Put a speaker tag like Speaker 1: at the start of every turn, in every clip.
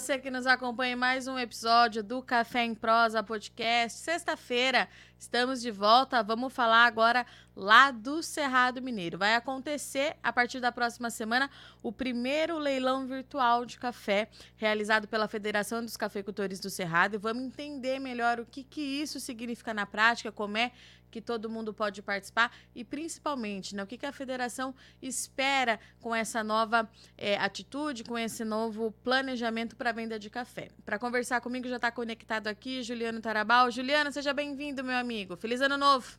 Speaker 1: você que nos acompanha em mais um episódio do Café em Prosa Podcast. Sexta-feira estamos de volta. Vamos falar agora lá do Cerrado Mineiro. Vai acontecer a partir da próxima semana o primeiro leilão virtual de café realizado pela Federação dos Cafeicultores do Cerrado e vamos entender melhor o que, que isso significa na prática, como é que todo mundo pode participar e principalmente né, o que, que a federação espera com essa nova é, atitude, com esse novo planejamento para venda de café. Para conversar comigo já está conectado aqui Juliano Tarabal. Juliano, seja bem-vindo, meu amigo. Feliz ano novo.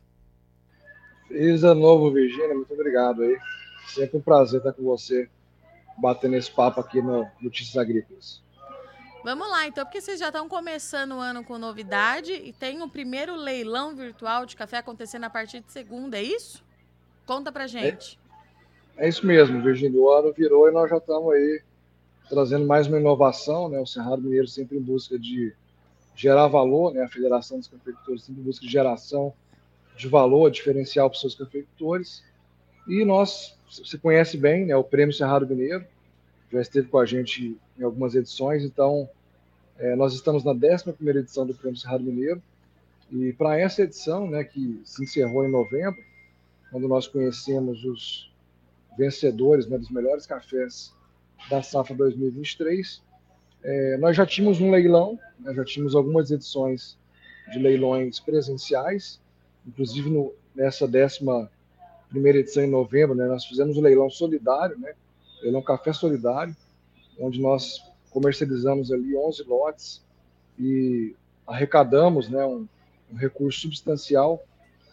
Speaker 2: Feliz ano novo, Virgínia. Muito obrigado aí. Sempre um prazer estar com você, batendo esse papo aqui no Notícias Agrícolas.
Speaker 1: Vamos lá, então, porque vocês já estão começando o ano com novidade e tem o primeiro leilão virtual de café acontecendo a partir de segunda, é isso? Conta pra gente.
Speaker 2: É, é isso mesmo, Virgínia. O ano virou e nós já estamos aí trazendo mais uma inovação, né? O Cerrado Mineiro sempre em busca de gerar valor, né? A Federação dos Cafeicultores sempre em busca geração de valor diferencial para os seus cafeicultores. E nós, você conhece bem, né? O Prêmio Cerrado Mineiro, já esteve com a gente em algumas edições, então é, nós estamos na 11 edição do Prêmio Cerrado Mineiro, e para essa edição, né, que se encerrou em novembro, quando nós conhecemos os vencedores né, dos melhores cafés da safra 2023, é, nós já tínhamos um leilão, né, já tínhamos algumas edições de leilões presenciais, inclusive no, nessa décima primeira edição em novembro, né, nós fizemos um leilão solidário, né, um café solidário, onde nós comercializamos ali 11 lotes e arrecadamos né, um, um recurso substancial,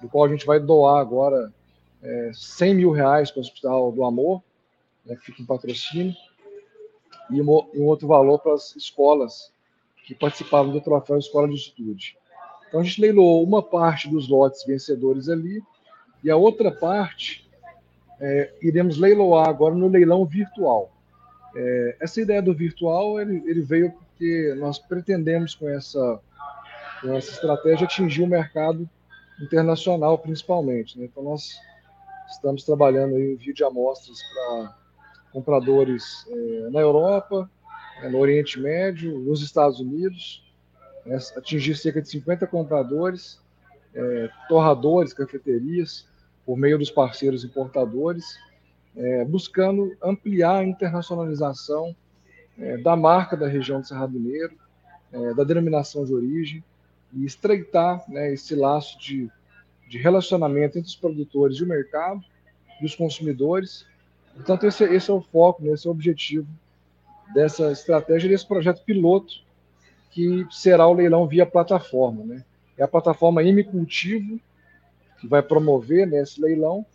Speaker 2: do qual a gente vai doar agora é, 100 mil reais para o Hospital do Amor, né, que fica em patrocínio, e um, outro valor para as escolas que participavam do troféu Escola de Atitude. Então a gente leiloou uma parte dos lotes vencedores ali, e a outra parte é, iremos leiloar agora no leilão virtual. É, essa ideia do virtual ele, ele, veio porque nós pretendemos com essa, com essa estratégia atingir o mercado internacional principalmente. Né? Então nós estamos trabalhando em envio de amostras para compradores é, na Europa, é, no Oriente Médio, nos Estados Unidos, né? atingir cerca de 50 compradores, é, torradores, cafeterias, por meio dos parceiros importadores, é, buscando ampliar a internacionalização é, da marca da região do Cerrado Mineiro, é, da denominação de origem, e estreitar né, esse laço de, de relacionamento entre os produtores e o mercado e os consumidores. Portanto, esse, esse é o foco, né, esse é o objetivo dessa estratégia, desse projeto piloto, que será o leilão via plataforma. Né? É a plataforma M Cultivo, que vai promover nesse leilão,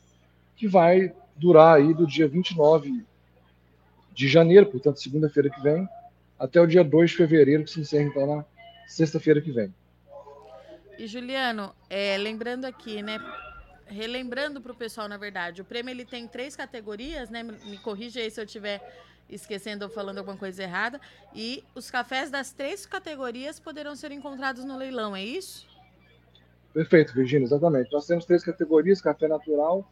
Speaker 2: que vai durar aí do dia 29 de janeiro, portanto, segunda-feira que vem, até o dia 2 de fevereiro, que se encerra então na sexta-feira que vem.
Speaker 1: E Juliano, é, lembrando aqui, né? Relembrando para o pessoal, na verdade, o prêmio ele tem três categorias, né? Me corrija aí se eu estiver esquecendo ou falando alguma coisa errada. E os cafés das três categorias poderão ser encontrados no leilão, é isso?
Speaker 2: Perfeito, Virginia, exatamente. Nós temos três categorias: café natural,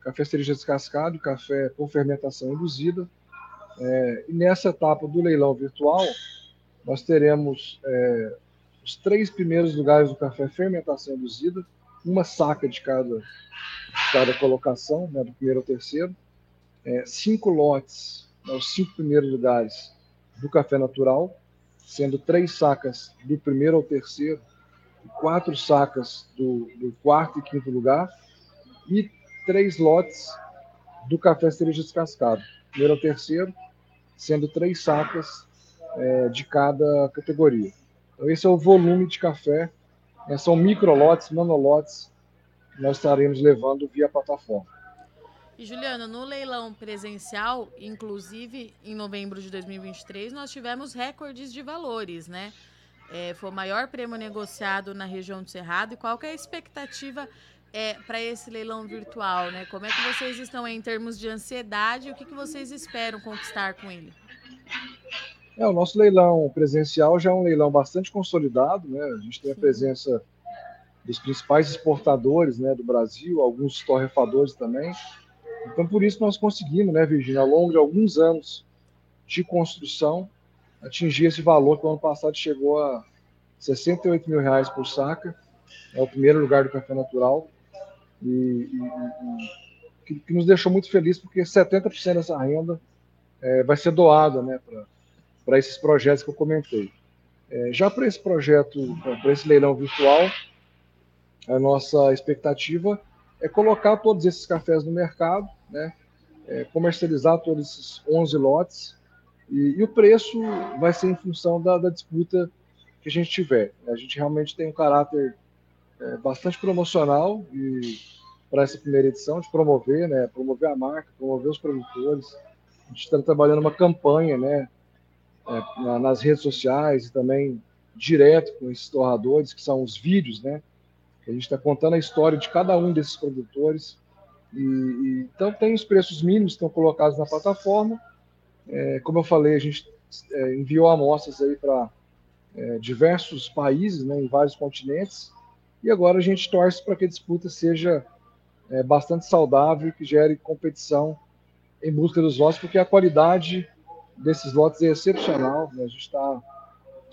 Speaker 2: café cereja descascado, café com fermentação induzida. É, e nessa etapa do leilão virtual, nós teremos é, os três primeiros lugares do café fermentação induzida, uma saca de cada, cada colocação, né, do primeiro ao terceiro, é, cinco lotes, né, os cinco primeiros lugares do café natural, sendo três sacas do primeiro ao terceiro quatro sacas do, do quarto e quinto lugar e três lotes do café cereja descascado, primeiro ao terceiro, sendo três sacas é, de cada categoria. Então, esse é o volume de café, né, são microlotes, nanolotes, que nós estaremos levando via plataforma.
Speaker 1: E Juliano, no leilão presencial, inclusive em novembro de 2023, nós tivemos recordes de valores, né? É, foi o maior prêmio negociado na região do Cerrado. E qual é a expectativa é, para esse leilão virtual? Né? Como é que vocês estão em termos de ansiedade e o que, que vocês esperam conquistar com ele?
Speaker 2: É, o nosso leilão presencial já é um leilão bastante consolidado. Né? A gente tem a presença dos principais exportadores né, do Brasil, alguns torrefadores também. Então, por isso nós conseguimos, né, Virginia, ao longo de alguns anos de construção, atingir esse valor que o ano passado chegou a 68 mil reais por saca. É o primeiro lugar do café natural. E, e, e que, que, nos deixou muito felizes, porque 70% dessa renda é, vai ser doada né, para esses projetos que eu comentei. É, já para esse projeto, para esse leilão virtual, a nossa expectativa é colocar todos esses cafés no mercado, né, é, comercializar todos esses 11 lotes, e, e, o preço vai ser em função da, da, disputa que a gente tiver. A gente realmente tem um caráter é, bastante promocional para essa primeira edição, de promover, né, promover a marca, promover os produtores. A gente está trabalhando uma campanha, né, é, nas redes sociais e também direto com esses torradores, que são os vídeos, né, a gente está contando a história de cada um desses produtores. E, e, então tem os preços mínimos que estão colocados na plataforma. É, como eu falei, a gente é, enviou amostras aí para é, diversos países, né, em vários continentes. E agora a gente torce para que a disputa seja é, bastante saudável, que gere competição em busca dos lotes, porque a qualidade desses lotes é excepcional. Né? A gente está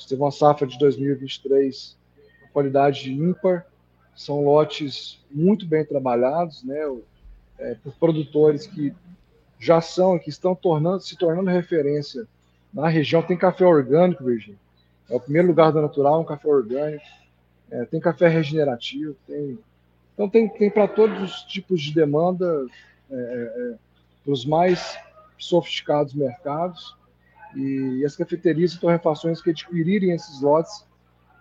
Speaker 2: teve uma safra de 2023 qualidade ímpar, são lotes muito bem trabalhados, né? É, por produtores que já são, que estão tornando, se tornando referência na região. Tem café orgânico, Virgínia. É o primeiro lugar do natural, um café orgânico. É, tem café regenerativo, tem então tem, tem para todos os tipos de demanda, é, é, é para os mais sofisticados mercados, e as cafeterias e torrefações que adquirirem esses lotes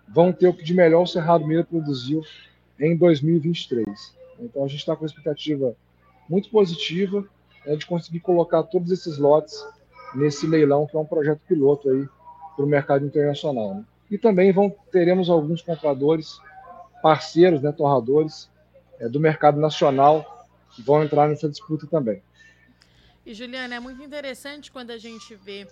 Speaker 2: vão ter o que de melhor o Cerrado Mineiro produziu em 2023. Então a gente está com uma expectativa muito positiva né, de conseguir colocar todos esses lotes nesse leilão, que é um projeto piloto aí para o mercado internacional. Né? E também vão, teremos alguns compradores, parceiros, né, torradores, é, do mercado nacional que vão entrar nessa disputa também.
Speaker 1: E Juliana, é muito interessante quando a gente vê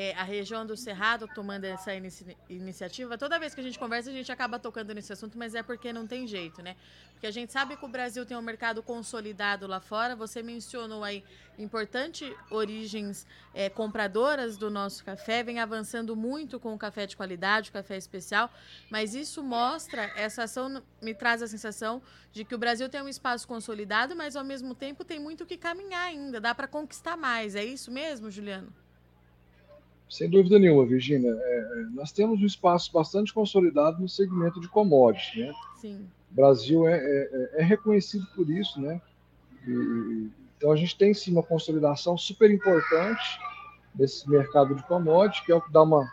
Speaker 1: é, a região do Cerrado tomando essa inici iniciativa. Toda vez que a gente conversa, a gente acaba tocando nesse assunto, mas é porque não tem jeito, né? Porque a gente sabe que o Brasil tem um mercado consolidado lá fora. Você mencionou aí importante origens é, compradoras do nosso café, vem avançando muito com o café de qualidade, o café especial, mas isso mostra, essa ação me traz a sensação de que o Brasil tem um espaço consolidado, mas ao mesmo tempo tem muito que caminhar ainda, dá para conquistar mais. É isso mesmo, Juliano?
Speaker 2: Sem dúvida nenhuma, Virginia. É, é, nós temos um espaço bastante consolidado no segmento de commodities, né?
Speaker 1: Sim.
Speaker 2: O Brasil é, é, é reconhecido por isso, né? E, então a gente tem sim uma consolidação super importante nesse mercado de commodities, que é o que dá uma,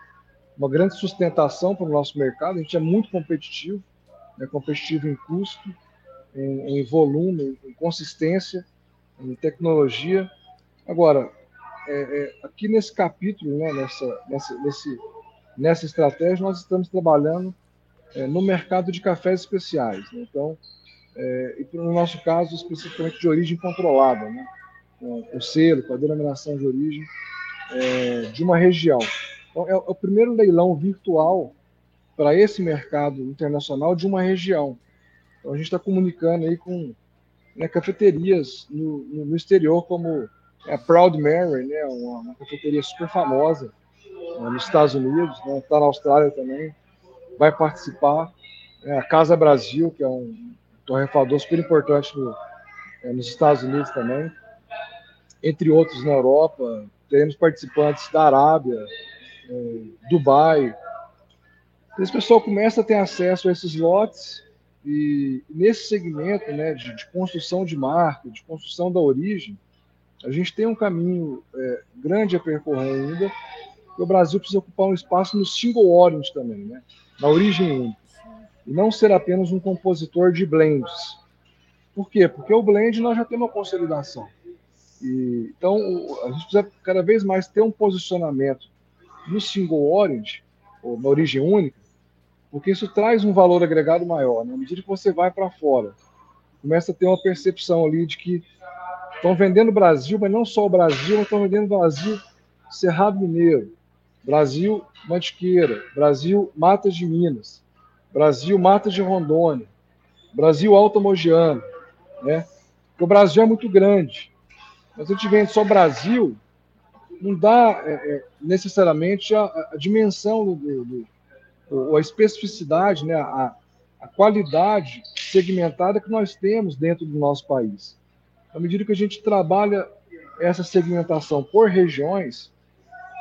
Speaker 2: uma grande sustentação para o nosso mercado. A gente é muito competitivo, é competitivo em custo, em, em volume, em consistência, em tecnologia. Agora, é, é, aqui nesse capítulo, né, nessa, nessa, nesse, nessa estratégia, nós estamos trabalhando é, no mercado de cafés especiais. Né? Então, é, e no nosso caso, especificamente de origem controlada, né? com o selo, com a denominação de origem é, de uma região. Então, é, o primeiro leilão virtual para esse mercado internacional de uma região. Então, a gente está comunicando aí com né, cafeterias no, no, exterior, como é a Proud Mary, né, uma, uma cafeteria super famosa né, nos Estados Unidos, está né, na Austrália também, vai participar. É, a Casa Brasil, que é um torrefador super importante no, é, nos Estados Unidos também, entre outros na Europa. Teremos participantes da Arábia, é, Dubai. Esse pessoal começa a ter acesso a esses lotes e nesse segmento né, de, de construção de marca, de construção da origem, a gente tem um caminho é, grande a percorrer ainda. E o Brasil precisa ocupar um espaço no single origin também, né? na origem única. E não ser apenas um compositor de blends. Por quê? Porque o blend nós já temos uma consolidação. E, então, a gente precisa cada vez mais ter um posicionamento no single origin, ou na origem única, porque isso traz um valor agregado maior. Né? À medida que você vai para fora, começa a ter uma percepção ali de que Estão vendendo Brasil, mas não só o Brasil, estão vendendo Brasil Cerrado Mineiro, Brasil Mantiqueira, Brasil Matas de Minas, Brasil Matas de Rondônia, Brasil Alto Mogiano, né? Porque o Brasil é muito grande. Mas a gente vende só Brasil, não dá é, é, necessariamente a, a dimensão do, do, do, a especificidade, né, a, a qualidade segmentada que nós temos dentro do nosso país. À medida que a gente trabalha essa segmentação por regiões,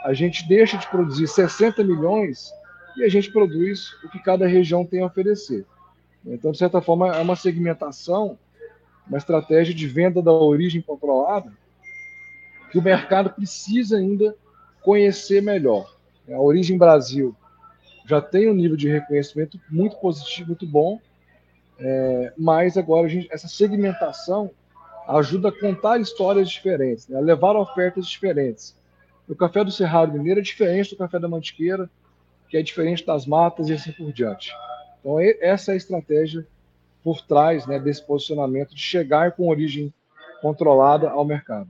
Speaker 2: a gente deixa de produzir 60 milhões e a gente produz o que cada região tem a oferecer. Então, de certa forma, é uma segmentação, uma estratégia de venda da origem controlada que o mercado precisa ainda conhecer melhor. A Origem Brasil já tem um nível de reconhecimento muito positivo, muito bom, é, mas agora gente, essa segmentação ajuda a contar histórias diferentes, né, a levar ofertas diferentes. O café do Cerrado Mineiro é diferente do café da Mantiqueira, que é diferente das matas e assim por diante. Então, essa é a estratégia por trás né, desse posicionamento de chegar com origem controlada ao mercado.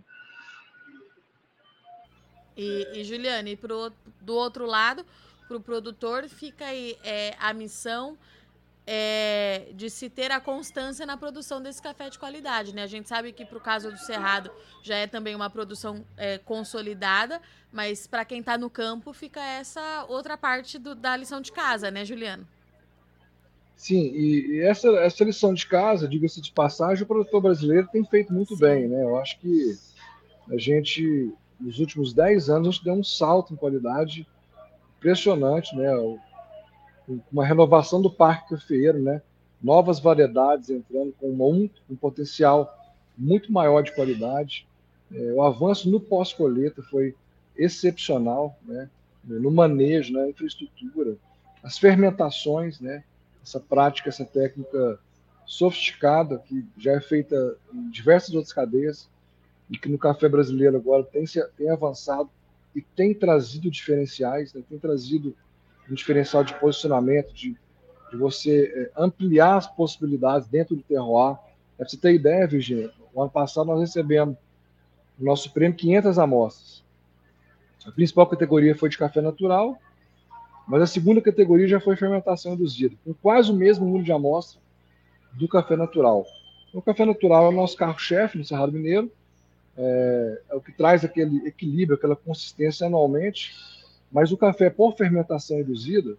Speaker 1: E, e Juliane, pro, do outro lado, para o produtor, fica aí é, a missão é, de se ter a constância na produção desse café de qualidade. Né? A gente sabe que para o caso do Cerrado já é também uma produção é, consolidada, mas para quem está no campo fica essa outra parte do, da lição de casa, né, Juliano?
Speaker 2: Sim, e, e essa, essa lição de casa, diga-se de passagem, o produtor brasileiro tem feito muito Sim. bem. Né? Eu acho que a gente nos últimos 10 anos, a gente deu um salto em qualidade impressionante, né? Uma renovação do parque cafeeiro, né? Novas variedades entrando com um, um potencial muito maior de qualidade. É, o avanço no pós-colheita foi excepcional, né? No manejo, na infraestrutura, as fermentações, né? Essa prática, essa técnica sofisticada que já é feita em diversas outras cadeias e que no café brasileiro agora tem, tem avançado e tem trazido diferenciais, né? tem trazido um diferencial de posicionamento, de, de você é, ampliar as possibilidades dentro do terroir. Para você ter ideia, Virginia, o ano passado nós recebemos o nosso prêmio 500 amostras. A principal categoria foi de café natural, mas a segunda categoria já foi fermentação induzida, com quase o mesmo número de amostras do café natural. O café natural é o nosso carro-chefe no Cerrado Mineiro, é, é o que traz aquele equilíbrio, aquela consistência anualmente, mas o café por fermentação induzida,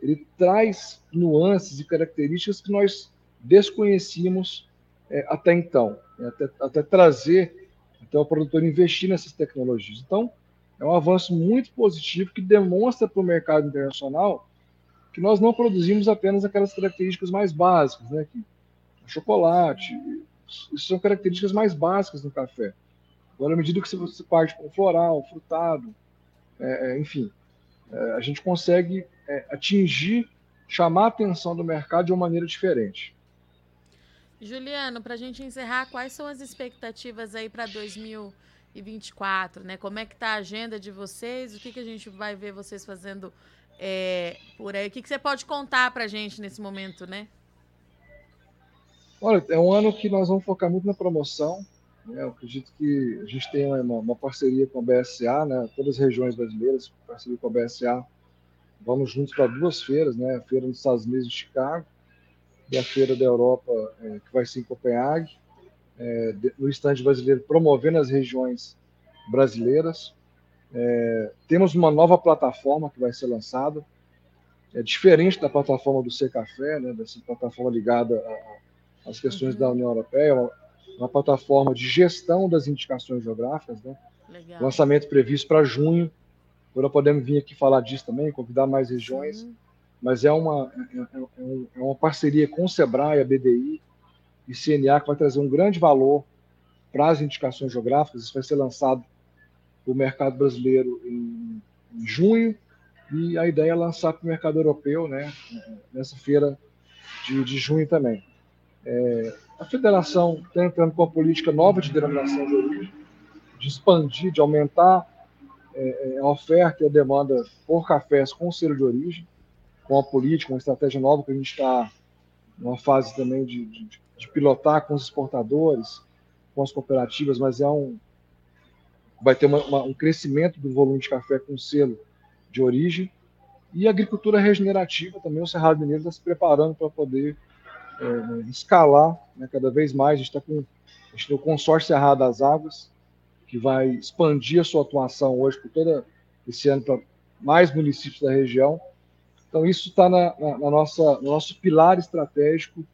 Speaker 2: ele traz nuances e características que nós desconhecíamos é, até então, né? até, até, trazer até o produtor investir nessas tecnologias. Então, é um avanço muito positivo que demonstra para o mercado internacional que nós não produzimos apenas aquelas características mais básicas, né? Que chocolate, isso são características mais básicas do café. Agora, à medida que você parte com floral, frutado, é, é, enfim, é, a gente consegue é, atingir, chamar a atenção do mercado de uma maneira diferente.
Speaker 1: Juliano, para a gente encerrar, quais são as expectativas aí para 2024, né? Como é que está a agenda de vocês? O que, que a gente vai ver vocês fazendo é, por aí? O que, que você pode contar para a gente nesse momento, né?
Speaker 2: Olha, é um ano que nós vamos focar muito na promoção? Eu acredito que a gente tem uma, uma, parceria com a BSA, né? todas as regiões brasileiras, parceria com a BSA. Vamos juntos para duas feiras, né? a feira dos Estados Unidos de Chicago e a feira da Europa, é, que vai ser em Copenhague, é, no estande brasileiro, promovendo as regiões brasileiras. É, temos uma nova plataforma que vai ser lançada, é diferente da plataforma do C Café, né, dessa plataforma ligada às questões uhum. da União Europeia, uma plataforma de gestão das indicações geográficas, né? Legal. Lançamento previsto para junho. Agora podemos vir aqui falar disso também, convidar mais regiões. Sim. Mas é uma, é, é, é uma parceria com o Sebrae, a BDI e CNA que vai trazer um grande valor para as indicações geográficas. Isso vai ser lançado para o mercado brasileiro em, em junho e a ideia é lançar para o mercado europeu, né, nessa feira de, de junho também. É, a federação está entrando com uma política nova de denominação de origem, de expandir, de aumentar é, é, a oferta e a demanda por cafés com selo de origem, com a política, uma estratégia nova que a gente está numa fase também de, de, de, pilotar com os exportadores, com as cooperativas, mas é um vai ter uma, uma, um crescimento do volume de café com selo de origem. E agricultura regenerativa também o Cerrado Mineiro está se preparando para poder é, escalar né, cada vez mais. A gente está com a gente tem o consórcio Cerrado das Águas, que vai expandir a sua atuação hoje por todo esse ano para mais municípios da região. Então, isso está na, na, na, nossa, no nosso pilar estratégico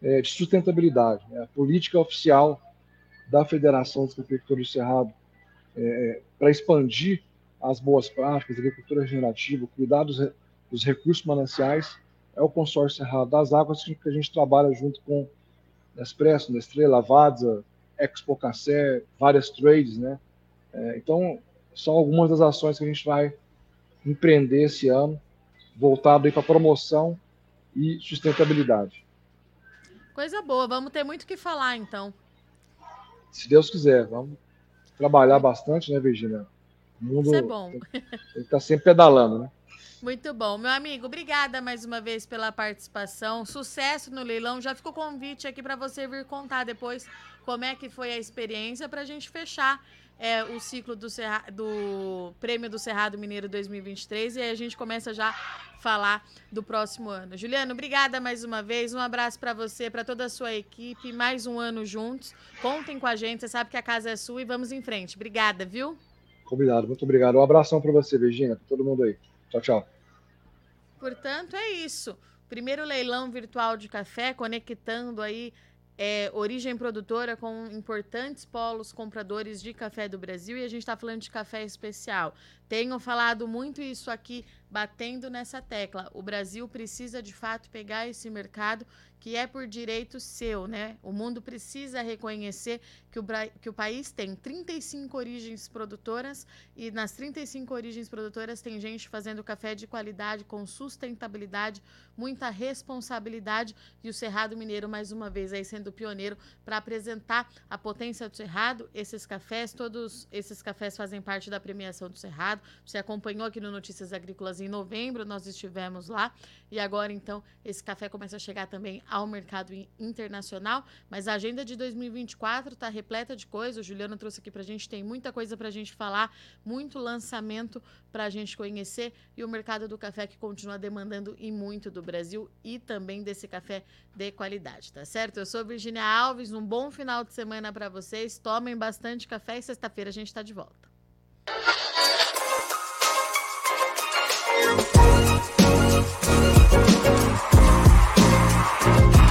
Speaker 2: é, de sustentabilidade, né? a política oficial da Federação dos Cafeicultores do Cerrado é, para expandir as boas práticas, agricultura regenerativa, cuidar dos, dos recursos mananciais, é o consórcio Cerrado das Águas que a gente trabalha junto com Nespresso, Nestlé, Lavazza, Expo Cassé, várias trades, né? É, então, são algumas das ações que a gente vai empreender esse ano, voltado para promoção e sustentabilidade.
Speaker 1: Coisa boa, vamos ter muito o que falar então.
Speaker 2: Se Deus quiser, vamos trabalhar bastante, né, Virginia?
Speaker 1: O mundo Isso é bom.
Speaker 2: está sempre pedalando, né?
Speaker 1: Muito bom. Meu amigo, obrigada mais uma vez pela participação. Sucesso no leilão. Já ficou convite aqui para você vir contar depois como é que foi a experiência para a gente fechar é, o ciclo do, Cerra, do Prêmio do Cerrado Mineiro 2023 e aí a gente começa já a falar do próximo ano. Juliano, obrigada mais uma vez. Um abraço para você, para toda a sua equipe. Mais um ano juntos. Contem com a gente. Você sabe que a casa é sua e vamos em frente. Obrigada, viu?
Speaker 2: Combinado. Muito obrigado. Um abração para você, Virginia, para todo mundo aí. Tchau, tchau.
Speaker 1: Portanto, é isso. Primeiro leilão virtual de café, conectando aí é, origem produtora com importantes polos compradores de café do Brasil e a gente está falando de café especial. Tenho falado muito isso aqui, batendo nessa tecla. O Brasil precisa de fato pegar esse mercado que é por direito seu, né? O mundo precisa reconhecer que o, que o país tem 35 origens produtoras e nas 35 origens produtoras tem gente fazendo café de qualidade, com sustentabilidade, muita responsabilidade e o Cerrado Mineiro, mais uma vez, aí sendo pioneiro para apresentar a potência do Cerrado. Esses cafés, todos esses cafés fazem parte da premiação do Cerrado. Você acompanhou aqui no Notícias Agrícolas em novembro, nós estivemos lá e agora então esse café começa a chegar também ao mercado internacional, mas a agenda de 2024 está repleta de coisas. O Juliano trouxe aqui para a gente, tem muita coisa para a gente falar, muito lançamento para a gente conhecer e o mercado do café que continua demandando e muito do Brasil e também desse café de qualidade, tá certo? Eu sou Virginia Alves, um bom final de semana para vocês. Tomem bastante café e sexta-feira a gente está de volta. Bye.